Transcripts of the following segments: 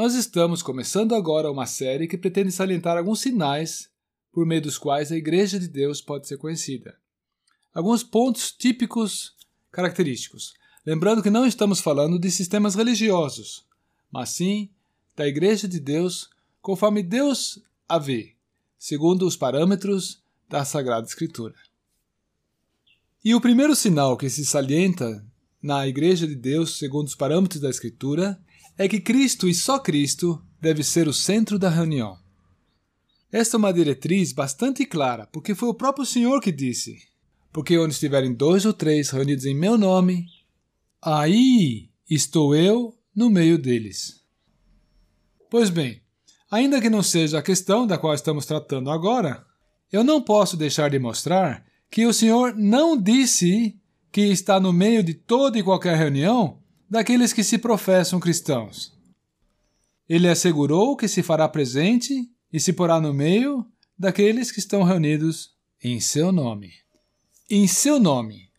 Nós estamos começando agora uma série que pretende salientar alguns sinais por meio dos quais a Igreja de Deus pode ser conhecida. Alguns pontos típicos característicos. Lembrando que não estamos falando de sistemas religiosos, mas sim da Igreja de Deus conforme Deus a vê, segundo os parâmetros da Sagrada Escritura. E o primeiro sinal que se salienta na Igreja de Deus, segundo os parâmetros da Escritura, é que Cristo e só Cristo deve ser o centro da reunião. Esta é uma diretriz bastante clara, porque foi o próprio Senhor que disse: Porque onde estiverem dois ou três reunidos em meu nome, aí estou eu no meio deles. Pois bem, ainda que não seja a questão da qual estamos tratando agora, eu não posso deixar de mostrar que o Senhor não disse que está no meio de toda e qualquer reunião daqueles que se professam cristãos. Ele assegurou que se fará presente e se porá no meio daqueles que estão reunidos em seu nome. Em seu nome.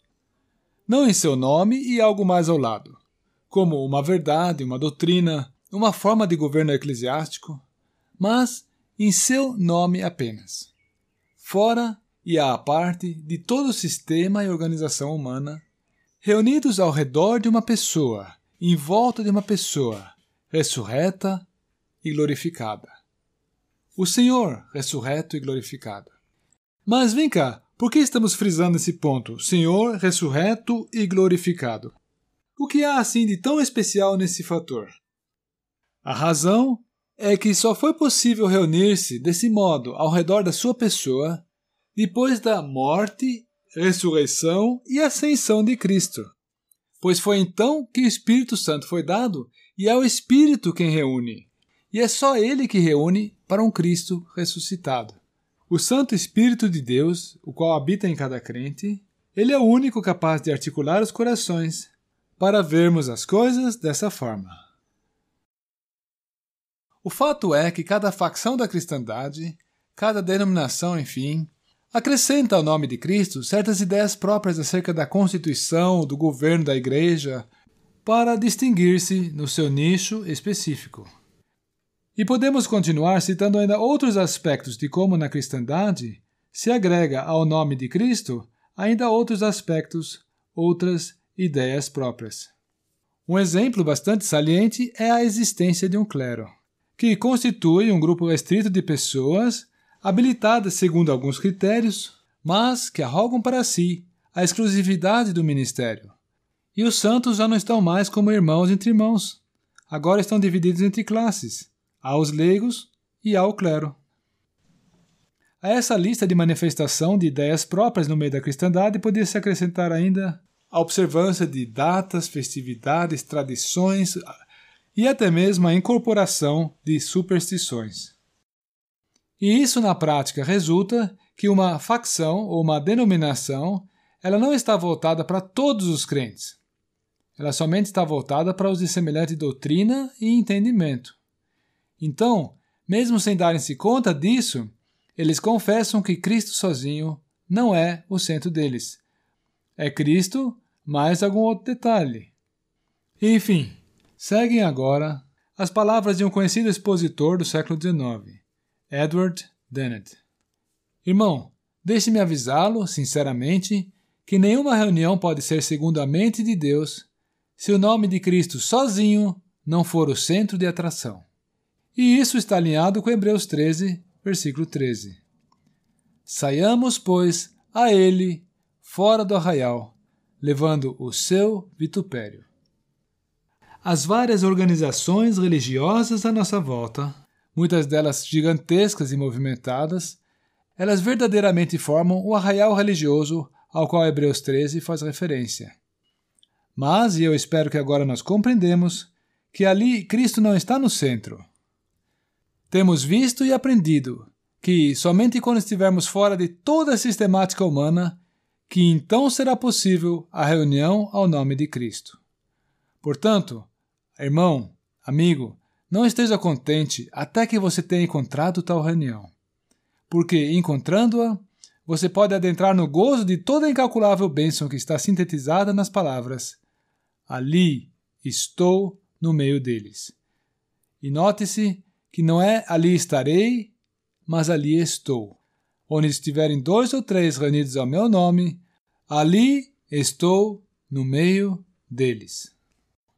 Não em seu nome e algo mais ao lado, como uma verdade, uma doutrina, uma forma de governo eclesiástico, mas em seu nome apenas. Fora e à parte de todo o sistema e organização humana reunidos ao redor de uma pessoa, em volta de uma pessoa, ressurreta e glorificada. O Senhor ressurreto e glorificado. Mas vem cá, por que estamos frisando esse ponto? Senhor ressurreto e glorificado. O que há assim de tão especial nesse fator? A razão é que só foi possível reunir-se desse modo ao redor da sua pessoa depois da morte ressurreição e ascensão de Cristo. Pois foi então que o Espírito Santo foi dado, e é o Espírito quem reúne. E é só ele que reúne para um Cristo ressuscitado. O Santo Espírito de Deus, o qual habita em cada crente, ele é o único capaz de articular os corações para vermos as coisas dessa forma. O fato é que cada facção da cristandade, cada denominação, enfim, acrescenta ao nome de Cristo certas ideias próprias acerca da constituição, do governo da Igreja, para distinguir-se no seu nicho específico. E podemos continuar citando ainda outros aspectos de como na cristandade se agrega ao nome de Cristo ainda outros aspectos, outras ideias próprias. Um exemplo bastante saliente é a existência de um clero, que constitui um grupo restrito de pessoas habilitadas segundo alguns critérios, mas que arrogam para si a exclusividade do ministério. E os santos já não estão mais como irmãos entre irmãos. Agora estão divididos entre classes, aos leigos e ao clero. A essa lista de manifestação de ideias próprias no meio da cristandade poderia se acrescentar ainda a observância de datas, festividades, tradições e até mesmo a incorporação de superstições. E isso na prática resulta que uma facção ou uma denominação ela não está voltada para todos os crentes. Ela somente está voltada para os de semelhante doutrina e entendimento. Então, mesmo sem darem-se conta disso, eles confessam que Cristo sozinho não é o centro deles. É Cristo mais algum outro detalhe. Enfim, seguem agora as palavras de um conhecido expositor do século XIX. Edward Dennett. Irmão, deixe-me avisá-lo, sinceramente, que nenhuma reunião pode ser segundo a mente de Deus se o nome de Cristo sozinho não for o centro de atração. E isso está alinhado com Hebreus 13, versículo 13. Saiamos, pois, a ele fora do arraial, levando o seu vitupério. As várias organizações religiosas à nossa volta muitas delas gigantescas e movimentadas, elas verdadeiramente formam o arraial religioso ao qual Hebreus 13 faz referência. Mas, e eu espero que agora nós compreendemos, que ali Cristo não está no centro. Temos visto e aprendido que somente quando estivermos fora de toda a sistemática humana que então será possível a reunião ao nome de Cristo. Portanto, irmão, amigo, não esteja contente até que você tenha encontrado tal reunião, porque, encontrando-a, você pode adentrar no gozo de toda a incalculável bênção que está sintetizada nas palavras: Ali estou no meio deles. E note-se que não é ali estarei, mas ali estou. Onde estiverem dois ou três reunidos ao meu nome, ali estou no meio deles.